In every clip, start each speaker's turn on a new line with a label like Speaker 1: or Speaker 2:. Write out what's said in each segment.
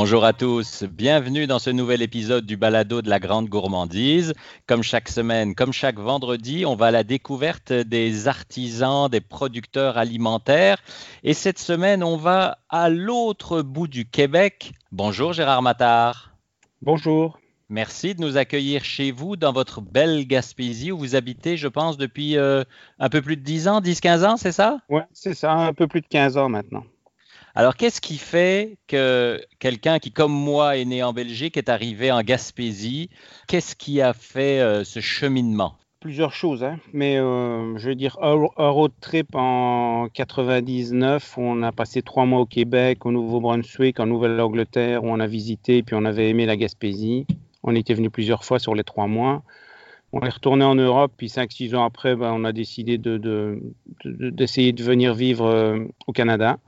Speaker 1: Bonjour à tous, bienvenue dans ce nouvel épisode du Balado de la Grande Gourmandise. Comme chaque semaine, comme chaque vendredi, on va à la découverte des artisans, des producteurs alimentaires. Et cette semaine, on va à l'autre bout du Québec. Bonjour Gérard Mattard.
Speaker 2: Bonjour.
Speaker 1: Merci de nous accueillir chez vous dans votre belle Gaspésie où vous habitez, je pense, depuis euh, un peu plus de 10 ans, 10-15 ans, c'est ça?
Speaker 2: Oui, c'est ça, un peu plus de 15 ans maintenant.
Speaker 1: Alors, qu'est-ce qui fait que quelqu'un qui, comme moi, est né en Belgique, est arrivé en Gaspésie? Qu'est-ce qui a fait euh, ce cheminement?
Speaker 2: Plusieurs choses, hein. mais euh, je veux dire, un, road trip en 99, où on a passé trois mois au Québec, au Nouveau-Brunswick, en Nouvelle-Angleterre, où on a visité, puis on avait aimé la Gaspésie. On était venu plusieurs fois sur les trois mois. On est retourné en Europe, puis cinq, six ans après, ben, on a décidé d'essayer de, venir vivre euh, au Canada.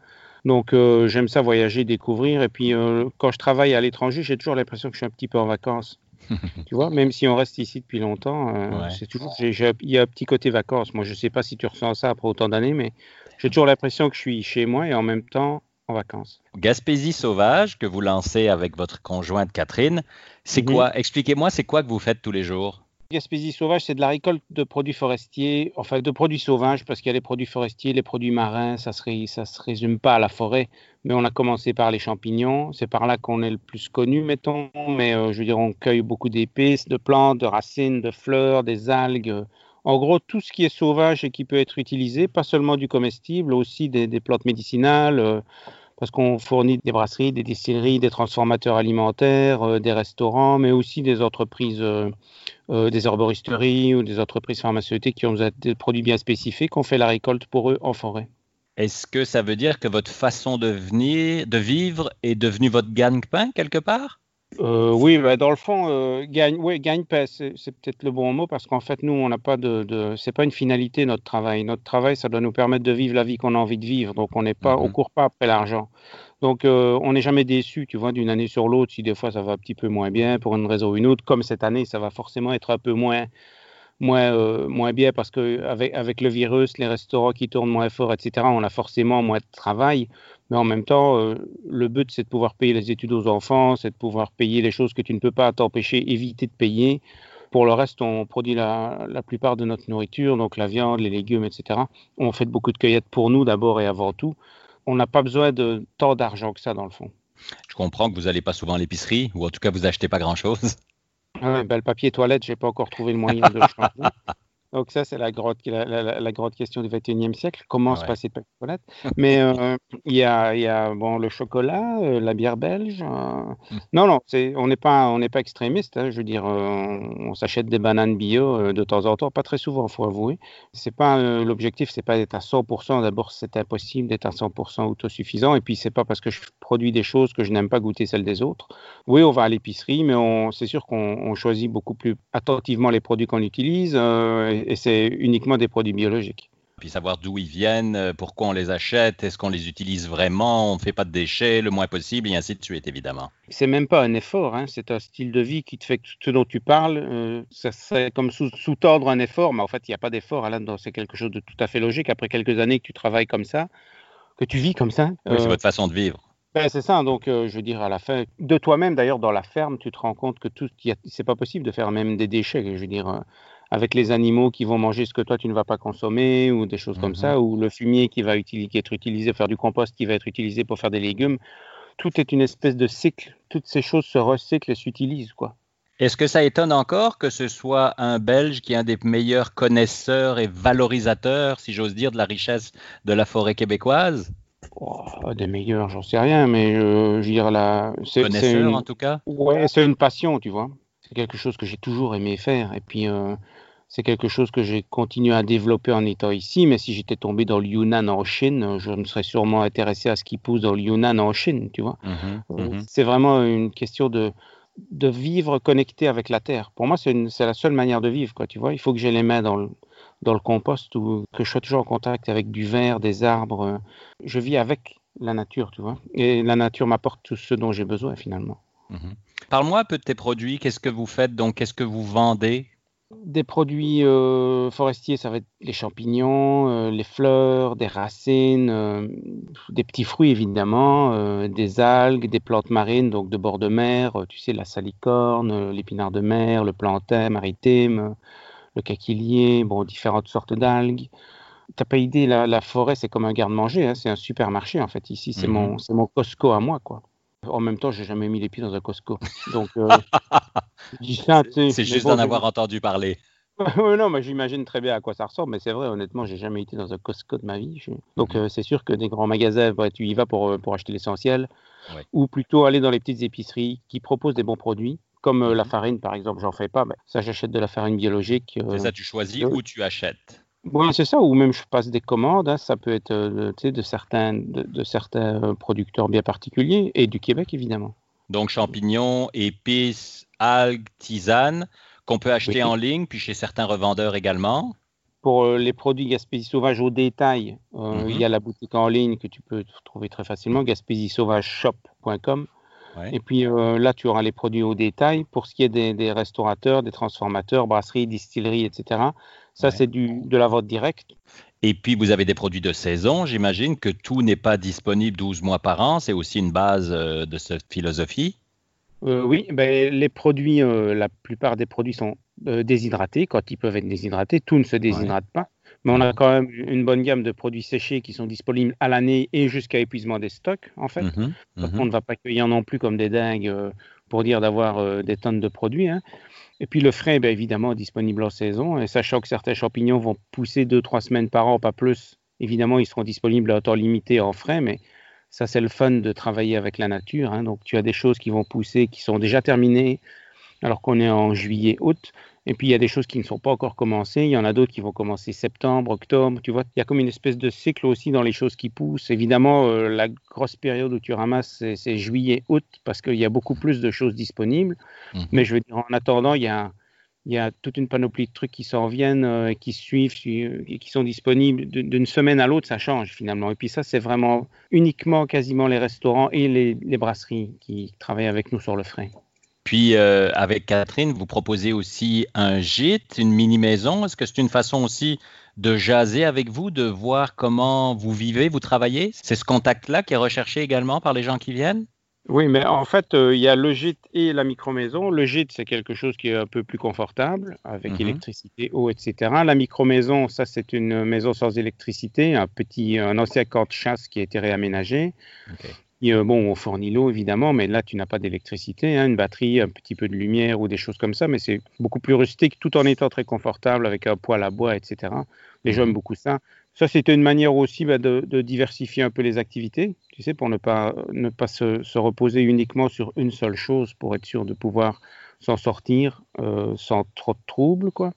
Speaker 2: Donc euh, j'aime ça voyager, découvrir. Et puis euh, quand je travaille à l'étranger, j'ai toujours l'impression que je suis un petit peu en vacances. tu vois, même si on reste ici depuis longtemps, euh, c'est toujours, il y a un petit côté vacances. Moi, je ne sais pas si tu ressens ça après autant d'années, mais j'ai toujours l'impression que je suis chez moi et en même temps en vacances.
Speaker 1: Gaspésie sauvage que vous lancez avec votre conjointe Catherine, c'est quoi? Expliquez-moi, c'est quoi que vous faites tous les jours?
Speaker 2: Gaspésie sauvage, c'est de la récolte de produits forestiers, enfin de produits sauvages, parce qu'il y a les produits forestiers, les produits marins, ça ne se résume pas à la forêt, mais on a commencé par les champignons, c'est par là qu'on est le plus connu, mettons, mais euh, je veux dire, on cueille beaucoup d'épices, de plantes, de racines, de fleurs, des algues, en gros, tout ce qui est sauvage et qui peut être utilisé, pas seulement du comestible, aussi des, plantes médicinales, euh, parce qu'on fournit des brasseries, des distilleries, des transformateurs alimentaires, euh, des restaurants, mais aussi des entreprises, euh, euh, des herboristeries ou des entreprises pharmaceutiques qui ont des produits bien spécifiques. On fait la récolte pour eux en forêt.
Speaker 1: Est-ce que ça veut dire que votre façon de, venir, de vivre est devenue votre gagne-pain quelque part?
Speaker 2: Euh, oui, bah, dans le fond, euh, gagne, gagne pas, c'est, peut-être le bon mot parce qu'en fait, nous, on n'a pas de, de c'est pas une finalité notre travail. Notre travail, ça doit nous permettre de vivre la vie qu'on a envie de vivre. Donc, on n'est pas, on mmh court pas après l'argent. Donc, euh, on n'est jamais déçu, tu vois, d'une année sur l'autre. Si des fois ça va un petit peu moins bien pour une raison ou une autre, comme cette année, ça va forcément être un peu moins, moins, euh, moins bien parce que avec, avec le virus, les restaurants qui tournent moins fort, etc., on a forcément moins de travail. Mais en même temps, euh, le but, c'est de pouvoir payer les études aux enfants, c'est de pouvoir payer les choses que tu ne peux pas t'empêcher, éviter de payer. Pour le reste, on produit la, la, plupart de notre nourriture, donc la viande, les légumes, etc. On fait beaucoup de cueillettes pour nous d'abord et avant tout. On n'a pas besoin de tant d'argent que ça dans le fond.
Speaker 1: Je comprends que vous n'allez pas souvent à l'épicerie, ou en tout cas vous achetez pas grand-chose.
Speaker 2: Ah le papier toilette, j'ai pas encore trouvé le moyen de le changer. Donc ça, c'est la grande, la, la, grande question du 21e siècle. Comment se passer de toilette Mais euh, il y, a, y, a, bon, le chocolat, euh, la bière belge. Euh. Mmh. Non, non, on n'est pas, on n'est pas extrémiste. Hein, je veux dire, on, s'achète des bananes bio de temps en temps, pas très souvent, faut avouer. C'est pas l'objectif, c'est pas d'être à 100%. D'abord, c'est impossible d'être à 100% autosuffisant. Et puis, c'est pas parce que je produis des choses que je n'aime pas goûter celles des autres. Oui, on va à l'épicerie, mais c'est sûr qu'on choisit beaucoup plus attentivement les produits qu'on utilise et c'est uniquement des produits biologiques.
Speaker 1: Puis savoir d'où ils viennent, euh, pourquoi on les achète, est-ce qu'on les utilise vraiment, on ne fait pas de déchets le moins possible, et ainsi de suite, évidemment.
Speaker 2: C'est même pas un effort, hein. c'est un style de vie qui te fait que ce dont tu parles, euh, ça serait comme sous-tordre un effort, mais en fait, il n'y a pas d'effort là-dedans, c'est quelque chose de tout à fait logique. Après quelques années que tu travailles comme ça, que tu vis comme ça.
Speaker 1: Oui, c'est euh, votre façon de vivre.
Speaker 2: Ben, c'est ça, donc je veux dire, à la fin, de toi-même d'ailleurs, dans la ferme, tu te rends compte que tout, c'est pas possible de faire même des déchets. Je veux dire, avec les animaux qui vont manger ce que toi tu ne vas pas consommer ou des choses comme ça, mhm. ou le fumier qui va être utilisé pour faire du compost qui va être utilisé pour faire des légumes. Tout est une espèce de cycle. Toutes ces choses se recyclent et s'utilisent, quoi.
Speaker 1: Est-ce que ça étonne encore que ce soit un Belge qui est un des meilleurs connaisseurs et valorisateurs, si j'ose dire, de la richesse de la forêt québécoise?
Speaker 2: Oh, Des meilleurs, j'en sais rien, mais euh, je veux dire la.
Speaker 1: Connaisseur en tout cas?
Speaker 2: Ouais, c'est une passion, tu vois. C'est quelque chose que j'ai toujours aimé faire. Et puis, euh, c'est quelque chose que j'ai continué à développer en étant ici. Mais si j'étais tombé dans le Yunnan en Chine, je me serais sûrement intéressé à ce qui pousse dans le Yunnan en Chine, tu vois. Mmh euh, mmh c'est vraiment une question de, de vivre connecté avec la terre. Pour moi, c'est la seule manière de vivre, quoi, tu vois. Il faut que j'ai les mains dans le, dans le compost ou que je sois toujours en contact avec du verre, des arbres. Je vis avec la nature, tu vois. Et la nature m'apporte tout ce dont j'ai besoin, finalement.
Speaker 1: Mmh Parle-moi un peu de tes produits. Qu'est-ce que vous faites? Donc Qu'est-ce que vous vendez?
Speaker 2: Des produits euh, forestiers, ça va être les champignons, euh, les fleurs, des racines, euh, des petits fruits évidemment, des algues, des plantes marines, donc de bord de mer, tu sais, la salicorne, l'épinard de mer, le plantain maritime, le caquilier, bon, différentes sortes d'algues. T'as pas idée, la, forêt, c'est comme un garde-manger, hein, c'est un supermarché en fait. Ici, c'est mon, mhm. mon Costco à moi, quoi. En même temps, j'ai jamais mis les pieds dans un Costco. Donc,
Speaker 1: c'est juste d'en avoir entendu parler.
Speaker 2: non, mais j'imagine très bien à quoi ça ressemble, mais c'est vrai, honnêtement, j'ai jamais été dans un Costco de ma vie. Donc, mhm. euh, c'est sûr que des grands magasins, tu y vas pour, euh, pour acheter l'essentiel, ou plutôt aller dans les petites épiceries qui proposent des bons produits, comme euh, la mhm. farine, par exemple, j'en fais pas, mais ça, j'achète de la farine biologique.
Speaker 1: c'est ça, tu choisis où tu achètes.
Speaker 2: Oui, c'est ça, ou même je passe des commandes, hein, ça peut être de, certains, de, de certains producteurs bien particuliers, et du Québec, évidemment.
Speaker 1: Donc, champignons, épices, algues, tisanes, qu'on peut acheter en ligne, puis chez certains revendeurs également.
Speaker 2: Pour euh, les produits Gaspésie Sauvage au détail, euh, il y a mhm. la boutique en ligne que tu peux trouver très facilement, gaspésiesauvageshop.com. Et puis euh, là, tu auras les produits au détail. Pour ce qui est des, restaurateurs, des transformateurs, brasseries, distilleries, etc., ça, c'est de la vente directe.
Speaker 1: Et puis, vous avez des produits de saison. J'imagine que tout n'est pas disponible 12 mois par an. C'est aussi une base de cette philosophie.
Speaker 2: Euh, oui, ben, les produits, euh, la plupart des produits sont euh, déshydratés quand ils peuvent être déshydratés. Tout ne se déshydrate pas. Mais on a quand même une bonne gamme de produits séchés qui sont disponibles à l'année et jusqu'à épuisement des stocks, en fait. Mhm, on ne va pas cueillir non plus comme des dingues pour dire d'avoir des tonnes de produits. Hein. Et puis le frais, ben, évidemment, disponible en saison. Et sachant que certains champignons vont pousser deux, trois semaines par an, pas plus, évidemment, ils seront disponibles à temps limité en frais. Mais ça, c'est le fun de travailler avec la nature. Hein. Donc, tu as des choses qui vont pousser, qui sont déjà terminées, alors qu'on est en juillet, août. Et puis, il y a des choses qui ne sont pas encore commencées. Il y en a d'autres qui vont commencer septembre, octobre. Tu vois, il y a comme une espèce de cycle aussi dans les choses qui poussent. Évidemment, euh, la grosse période où tu ramasses, c'est juillet, août, parce qu'il y a beaucoup plus de choses disponibles. Mmh. Mais je veux dire, en attendant, il y a il y a toute une panoplie de trucs qui s'en viennent, euh, qui suivent, et qui sont disponibles. D'une semaine à l'autre, ça change finalement. Et puis ça, c'est vraiment uniquement quasiment les restaurants et les, brasseries qui travaillent avec nous sur le frais.
Speaker 1: Puis euh, avec Catherine, vous proposez aussi un gîte, une mini-maison. Est-ce que c'est une façon aussi de jaser avec vous, de voir comment vous vivez, vous travaillez? C'est ce contact-là qui est recherché également par les gens qui viennent?
Speaker 2: Oui, mais en fait, euh, il y a le gîte et la micro-maison. Le gîte, c'est quelque chose qui est un peu plus confortable, avec mhm. électricité, eau, etc. La micro-maison, ça, c'est une maison sans électricité, un petit, un ancien camp de chasse qui a été réaménagé. Euh, bon, on fournit l'eau, évidemment, mais là, tu n'as pas d'électricité, hein, une batterie, un petit peu de lumière ou des choses comme ça, mais c'est beaucoup plus rustique, tout en étant très confortable, avec un poêle à bois, etc. Les gens mhm. aiment beaucoup ça. Ça, c'était une manière aussi bah, de, diversifier un peu les activités, tu sais, pour ne pas, ne pas se, reposer uniquement sur une seule chose, pour être sûr de pouvoir s'en sortir euh, sans trop de troubles, quoi.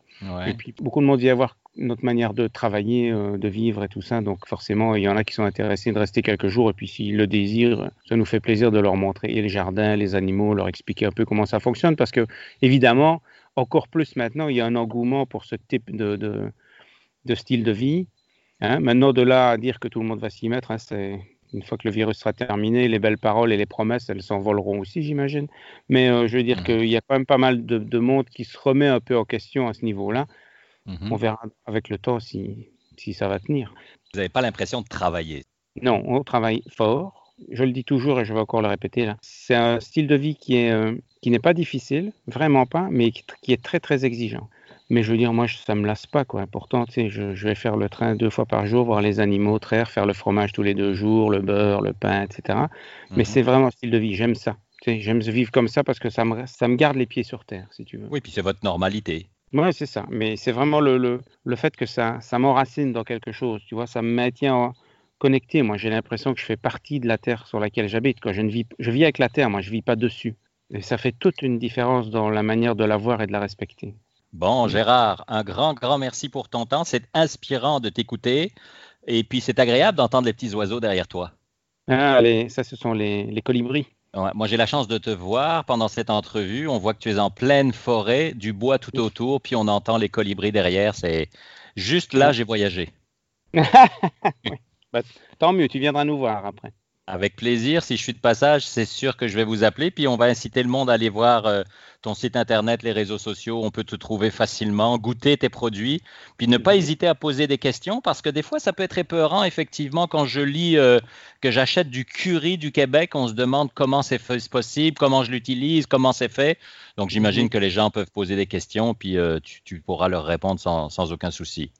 Speaker 2: Et puis, beaucoup de monde y avoir notre manière de travailler, euh, de vivre et tout ça. Donc forcément, il y en a qui sont intéressés de rester quelques jours et puis s'ils le désirent, ça nous fait plaisir de leur montrer les jardins, les animaux, leur expliquer un peu comment ça fonctionne parce que évidemment, encore plus maintenant, il y a un engouement pour ce type de, de style de vie Hein, maintenant, de là à dire que tout le monde va s'y mettre, hein, c'est une fois que le virus sera terminé, les belles paroles et les promesses, elles s'envoleront aussi, j'imagine. Mais euh, je veux dire qu'il y a quand même pas mal de, monde qui se remet un peu en question à ce niveau-là. Mmh. On verra avec le temps si, si ça va tenir.
Speaker 1: Vous n'avez pas l'impression de travailler?
Speaker 2: Non, on travaille fort. Je le dis toujours et je vais encore le répéter là. C'est un style de vie qui est euh, qui n'est pas difficile, vraiment pas, mais qui est très très exigeant. Mais je veux dire, moi, ça me lasse pas, quoi. Pourtant, tu sais, je, vais faire le train deux fois par jour, voir les animaux traire, faire le fromage tous les deux jours, le beurre, le pain, etc. Mais mhm. c'est vraiment un style de vie. J'aime ça. Tu sais, j'aime vivre comme ça parce que ça me, ça me garde les pieds sur terre, si tu veux.
Speaker 1: Oui, puis c'est votre normalité.
Speaker 2: Oui, c'est ça. Mais c'est vraiment le, le, le, fait que ça, ça m'enracine dans quelque chose. Tu vois, ça me maintient connecté. Moi, j'ai l'impression que je fais partie de la terre sur laquelle j'habite. Je ne vis, je vis avec la terre. Moi, je vis pas dessus. Et ça fait toute une différence dans la manière de la voir et de la respecter.
Speaker 1: Bon, Gérard, un grand, grand merci pour ton temps. C'est inspirant de t'écouter. Et puis, c'est agréable d'entendre les petits oiseaux derrière toi.
Speaker 2: Ah, ça, ce sont les, colibris.
Speaker 1: Moi, j'ai la chance de te voir pendant cette entrevue. On voit que tu es en pleine forêt, du bois tout autour, puis on entend les colibris derrière. C'est juste là, j'ai voyagé.
Speaker 2: Bah, tant mieux, tu viendras nous voir après.
Speaker 1: Avec plaisir. Si je suis de passage, c'est sûr que je vais vous appeler. Puis on va inciter le monde à aller voir euh, ton site internet, les réseaux sociaux. On peut te trouver facilement, goûter tes produits. Puis ne pas hésiter à poser des questions parce que des fois, ça peut être épeurant, effectivement, quand je lis euh, que j'achète du curry du Québec. On se demande comment c'est possible, comment je l'utilise, comment c'est fait. Donc j'imagine que les gens peuvent poser des questions. Puis euh, tu, pourras leur répondre sans aucun souci.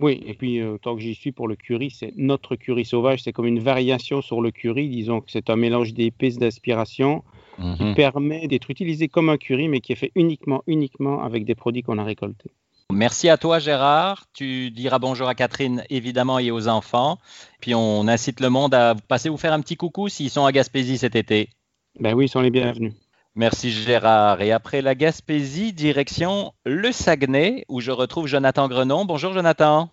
Speaker 2: Oui, et puis euh, tant que j'y suis pour le curry, c'est notre curry sauvage, c'est comme une variation sur le curry, disons que c'est un mélange d'épices d'aspiration qui mhm. permet d'être utilisé comme un curry, mais qui est fait uniquement, uniquement avec des produits qu'on a récoltés.
Speaker 1: Merci à toi, Gérard. Tu diras bonjour à Catherine, évidemment, et aux enfants. Puis on incite le monde à passer vous faire un petit coucou s'ils sont à Gaspésie cet été.
Speaker 2: Ben oui, ils sont les bienvenus.
Speaker 1: Merci Gérard. Et après la Gaspésie, direction le Saguenay, où je retrouve Jonathan Grenon. Bonjour Jonathan.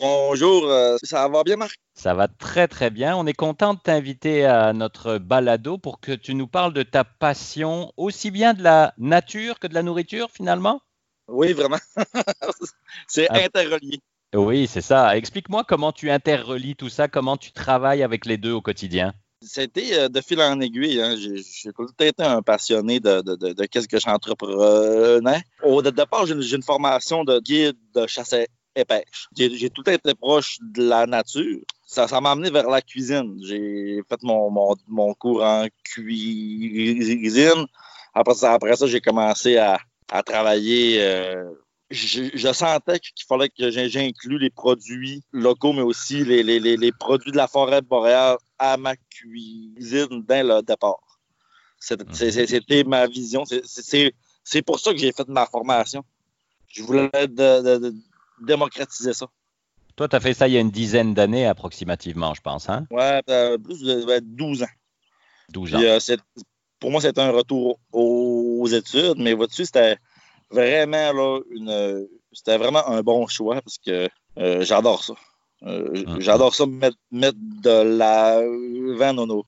Speaker 3: Bonjour, euh, ça va bien Marc?
Speaker 1: Ça va très très bien. On est content de t'inviter à notre balado pour que tu nous parles de ta passion aussi bien de la nature que de la nourriture finalement?
Speaker 3: Oui, vraiment. c'est ah. interrelié.
Speaker 1: Oui, c'est ça. Explique-moi comment tu interrelies tout ça, comment tu travailles avec les deux au quotidien.
Speaker 3: C'était euh, de fil en aiguille. Hein. J'ai été un passionné de, de, de, qu'est-ce que j'entreprenais. Au départ, j'ai une formation de guide de chasse et pêche. J'ai tout été proche de la nature. Ça m'a amené vers la cuisine. J'ai fait mon, mon, cours en cuisine. Après ça, après ça j'ai commencé à, à travailler. Euh, je, sentais qu'il fallait que j'inclue les produits locaux, mais aussi les, les, les, produits de la forêt boréale à ma cuisine dès le départ. Mhm. C'était ma vision. C'est pour ça que j'ai fait ma formation. Je voulais démocratiser ça.
Speaker 1: Toi, tu as fait ça il y a une dizaine d'années approximativement, je pense. Hein?
Speaker 3: Ouais, euh, plus de 12 ans.
Speaker 1: 12 ans. Euh,
Speaker 3: pour moi, c'était un retour aux études, mais vois-tu, c'était vraiment là, une, c'était vraiment un bon choix parce que euh, j'adore ça. Euh, ah. J'adore ça, mettre, mettre de l'avant dans nos,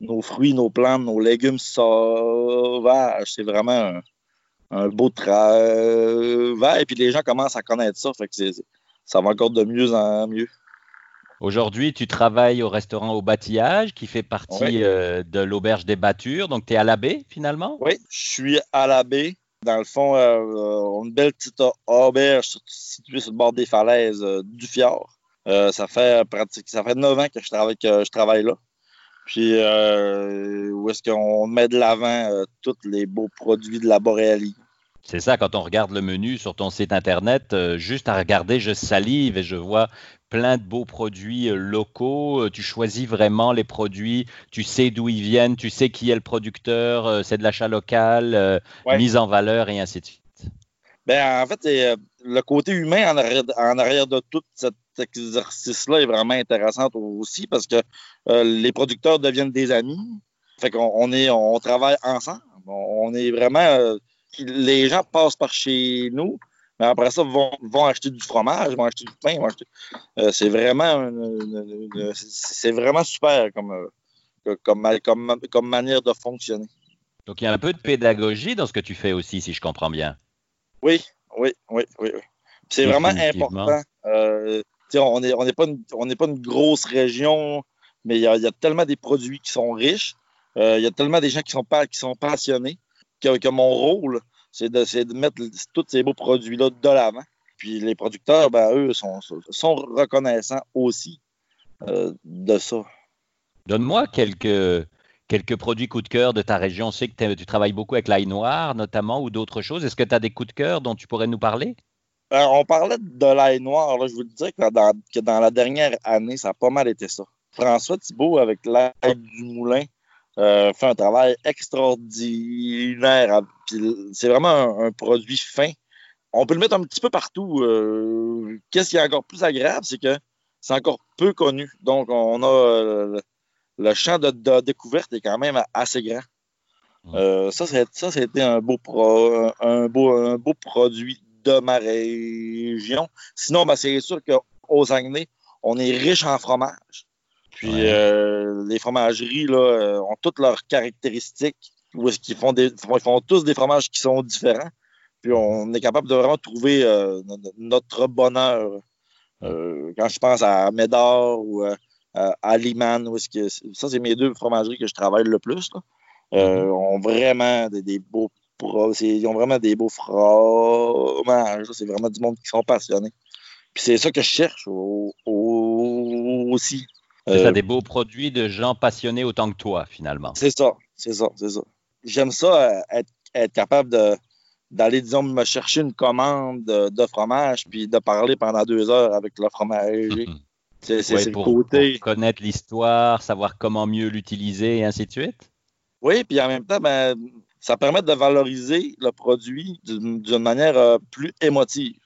Speaker 3: nos, fruits, nos plantes, nos légumes sauvages. C'est vraiment un, beau travail. Et puis les gens commencent à connaître ça. Fait que ça va encore de mieux en mieux.
Speaker 1: Aujourd'hui, tu travailles au restaurant au Bâtillage, qui fait partie euh, de l'auberge des Battures. Donc, tu es à la baie, finalement?
Speaker 3: Oui, je suis à la baie. Dans le fond, euh, a une belle petite auberge située sur le bord des falaises du fjord. Euh, ça fait pratique, ça fait neuf ans que je travaille, que je travaille là. Puis euh, où est-ce qu'on met de l'avant euh, tous les beaux produits de la Boréalie.
Speaker 1: C'est ça, quand on regarde le menu sur ton site internet, juste à regarder, je salive et je vois plein de beaux produits locaux. Tu choisis vraiment les produits, tu sais d'où ils viennent, tu sais qui est le producteur, c'est de l'achat local, mise en valeur et ainsi de suite.
Speaker 3: Ben, en fait, le côté humain en arrière, en arrière de tout cet exercice-là est vraiment intéressant aussi parce que euh, les producteurs deviennent des amis. Fait qu'on on est, on travaille ensemble. On est vraiment. Euh, les gens passent par chez nous, mais après ça, vont, vont acheter du fromage, vont acheter du pain, vont acheter. Euh, c'est vraiment, c'est vraiment super comme, comme, comme, comme manière de fonctionner.
Speaker 1: Donc, il y a un peu de pédagogie dans ce que tu fais aussi, si je comprends bien.
Speaker 3: Oui, oui, oui, oui. C'est vraiment important. Euh, on n'est on pas, une, pas une grosse région, mais il y, a, tellement des produits qui sont riches. Euh, il y a tellement des gens qui sont, qui sont passionnés que, mon rôle, c'est de, de, mettre tous ces beaux produits-là de l'avant. Puis les producteurs, ben, eux, sont, sont reconnaissants aussi euh, de ça.
Speaker 1: Donne-moi quelques, quelques produits coup de cœur de ta région. On sait que tu travailles beaucoup avec l'ail noir, notamment, ou d'autres choses. Est-ce que tu as des coups de cœur dont tu pourrais nous parler?
Speaker 3: Euh, on parlait de l'ail noir. je vous le dis que dans, la dernière année, ça a pas mal été ça. François Thibault, avec l'ail du moulin, euh, fait un travail extraordinaire. C'est vraiment un, produit fin. On peut le mettre un petit peu partout. Euh, qu'est-ce qui est encore plus agréable, c'est que c'est encore peu connu. Donc, on a le champ de, découverte est quand même assez grand. Euh, ça, ça, c'était un beau, un, beau, un beau produit de ma région. Sinon, ben, c'est sûr qu'aux Saguenay, on est riche en fromage. Puis euh, les fromageries là, euh, ont toutes leurs caractéristiques. Où est-ce qu'ils font des, ils font tous des fromages qui sont différents. Puis on est capable de vraiment trouver notre bonheur. quand je pense à Médor ou à Liman, où que, ça, c'est mes deux fromageries que je travaille le plus. Là. Euh, mm-hmm. ont vraiment des, beaux ils ont vraiment des beaux fromages. C'est vraiment du monde qui sont passionnés. Puis c'est ça que je cherche aussi.
Speaker 1: C'est ça, des beaux produits de gens passionnés autant que toi, finalement.
Speaker 3: C'est ça, c'est ça, c'est ça. J'aime ça, être, être capable de, d'aller, disons, me chercher une commande de, fromage puis de parler pendant deux heures avec le fromager. Mhm.
Speaker 1: C'est le côté. connaître l'histoire, savoir comment mieux l'utiliser et ainsi de suite.
Speaker 3: Oui, puis en même temps, ben, ça permet de valoriser le produit d'une manière euh, plus émotive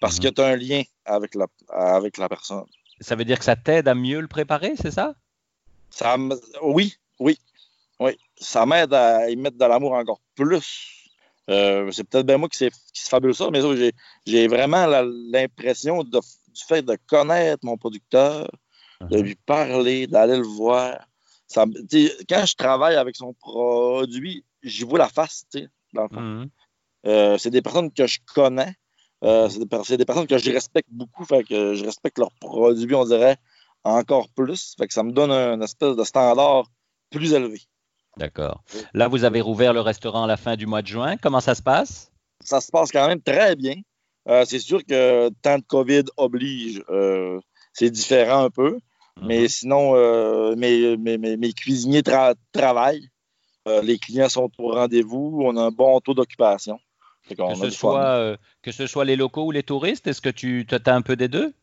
Speaker 3: parce mhm. que tu as un lien avec la, avec la personne.
Speaker 1: Ça veut dire que ça t'aide à mieux le préparer, c'est ça?
Speaker 3: ça oui, oui, oui. Ça m'aide à y mettre de l'amour encore plus euh, c'est peut-être bien moi qui, qui se fabule ça, mais j'ai vraiment l'impression du fait de connaître mon producteur, de uh-huh. lui parler, d'aller le voir. Ça, quand je travaille avec son produit, j'y vois la face, dans le uh-huh. euh, c'est des personnes que je connais. Euh, c'est des, des, personnes que je respecte beaucoup, fait que je respecte leurs produits, on dirait, encore plus. Fait que ça me donne un espèce de standard plus élevé.
Speaker 1: D'accord. Là, vous avez rouvert le restaurant à la fin du mois de juin. Comment ça se passe?
Speaker 3: Ça se passe quand même très bien. Euh, c'est sûr que tant de COVID oblige, euh, c'est différent un peu. Mhm. Mais sinon, euh, mes, cuisiniers travaillent. les clients sont au rendez-vous. On a un bon taux d'occupation.
Speaker 1: Que, ce soit, que ce soit les locaux ou les touristes, est-ce que tu as un peu des deux?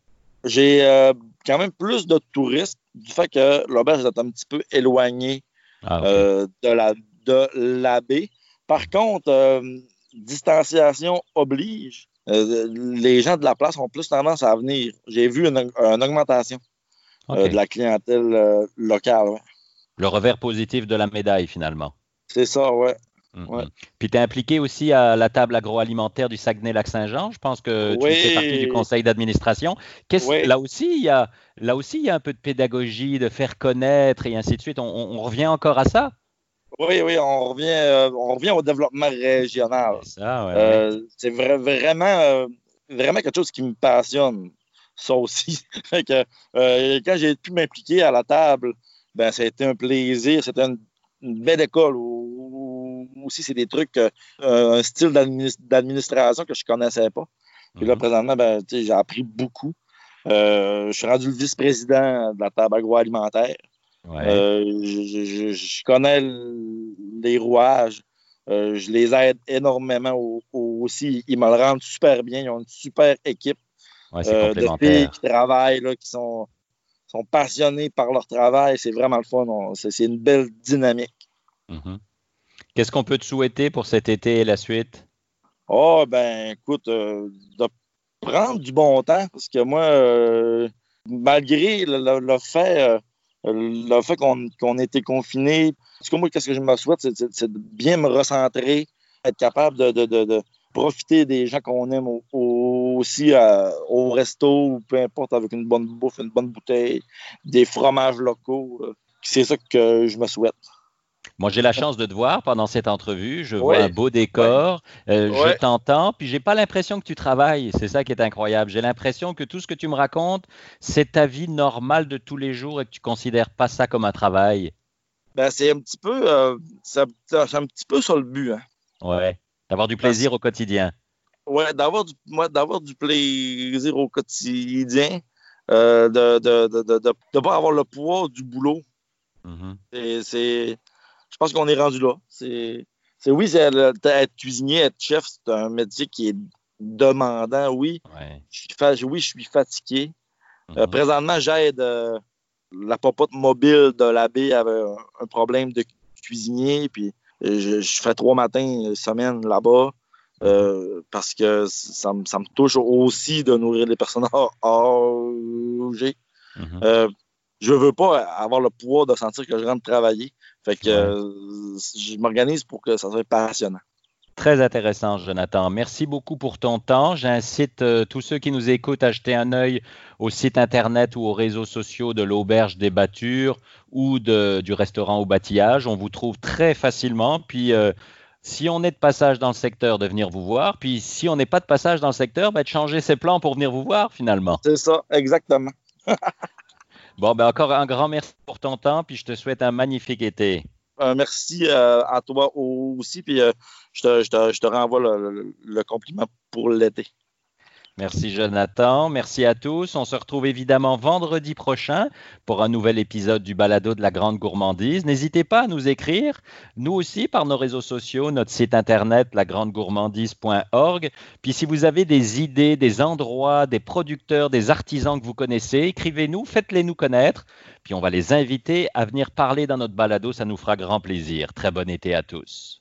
Speaker 3: J'ai quand même plus de touristes du fait que l'auberge est un petit peu éloignée ah, euh, de la de l'abbé. Par contre, euh, distanciation oblige. Euh, les gens de la place ont plus tendance à venir. J'ai vu une, augmentation de la clientèle locale.
Speaker 1: Le revers positif de la médaille, finalement.
Speaker 3: C'est ça, ouais.
Speaker 1: Mm-hmm. Puis tu es impliqué aussi à la table agroalimentaire du Saguenay-Lac-Saint-Jean. Je pense que tu fais partie du conseil d'administration. Là aussi, il y a là aussi il y a un peu de pédagogie, de faire connaître et ainsi de suite. On, revient encore à ça?
Speaker 3: Oui, oui, on revient, euh, on revient au développement régional. C'est euh, vraiment, euh, vraiment quelque chose qui me passionne. Ça aussi. que, quand j'ai pu m'impliquer à la table, ben, ça a été un plaisir. C'était une, belle école aussi, c'est des trucs, euh, un style d'administration que je connaissais pas. Puis là, mhm. présentement, ben, j'ai appris beaucoup. Euh, je suis rendu le vice-président de la table agroalimentaire. Euh, je, connais les rouages. je les aide énormément aussi. Ils me le rendent super bien. Ils ont une super équipe
Speaker 1: de
Speaker 3: filles qui travaillent, qui sont, sont passionnés par leur travail. C'est vraiment le fun. C'est une belle dynamique.
Speaker 1: Mhm. Qu'est-ce qu'on peut te souhaiter pour cet été et la suite?
Speaker 3: Oh, ben, écoute, euh, de prendre du bon temps, parce que moi, euh, malgré le, fait, euh, fait qu'on ait été confiné, en tout cas, moi, qu'est-ce que je me souhaite, c'est de bien me recentrer, être capable de, profiter des gens qu'on aime aussi au resto ou peu importe, avec une bonne bouffe, une bonne bouteille, des fromages locaux. c'est ça que je me souhaite.
Speaker 1: Moi, j'ai la chance de te voir pendant cette entrevue. Je vois un beau décor. Euh, je t'entends, puis j'ai pas l'impression que tu travailles. C'est ça qui est incroyable. J'ai l'impression que tout ce que tu me racontes, c'est ta vie normale de tous les jours et que tu considères pas ça comme un travail.
Speaker 3: Ben, c'est un petit peu, euh, c'est un petit peu sur le but. Hein.
Speaker 1: Ouais. D'avoir du plaisir au quotidien.
Speaker 3: Ouais, d'avoir du, d'avoir du plaisir au quotidien, euh, de ne de, de, pas avoir le poids du boulot. Mm-hmm. C'est pense qu'on est rendu là. C'est, oui, c'est, être cuisinier, être chef, c'est un métier qui est demandant, oui. Je oui, je suis fatigué. Euh, mhm. présentement, j'aide euh, la popote mobile de l'abbé avait un, problème de cuisinier, puis je, fais trois matins semaine là-bas. Euh, parce que ça, me touche aussi de nourrir les personnes âgées. Je veux pas avoir le poids de sentir que je rentre travailler. Fait que euh, je m'organise pour que ça soit passionnant.
Speaker 1: Très intéressant, Jonathan. Merci beaucoup pour ton temps. J'incite euh, tous ceux qui nous écoutent à jeter un œil au site internet ou aux réseaux sociaux de l'Auberge des Battures ou du restaurant au bâtillage. On vous trouve très facilement. Puis, euh, si on est de passage dans le secteur, de venir vous voir. Puis, si on n'est pas de passage dans le secteur, ben, de changer ses plans pour venir vous voir finalement.
Speaker 3: C'est ça, exactement.
Speaker 1: Bon, ben encore un grand merci pour ton temps, puis je te souhaite un magnifique été.
Speaker 3: Euh, merci euh, à toi aussi, puis euh, je, te, renvoie le compliment pour l'été.
Speaker 1: Merci Jonathan, merci à tous. On se retrouve évidemment vendredi prochain pour un nouvel épisode du Balado de la Grande Gourmandise. N'hésitez pas à nous écrire, nous aussi par nos réseaux sociaux, notre site internet lagrandegourmandise.org. Puis si vous avez des idées, des endroits, des producteurs, des artisans que vous connaissez, écrivez-nous, faites-les nous connaître. Puis on va les inviter à venir parler dans notre balado, ça nous fera grand plaisir. Très bon été à tous.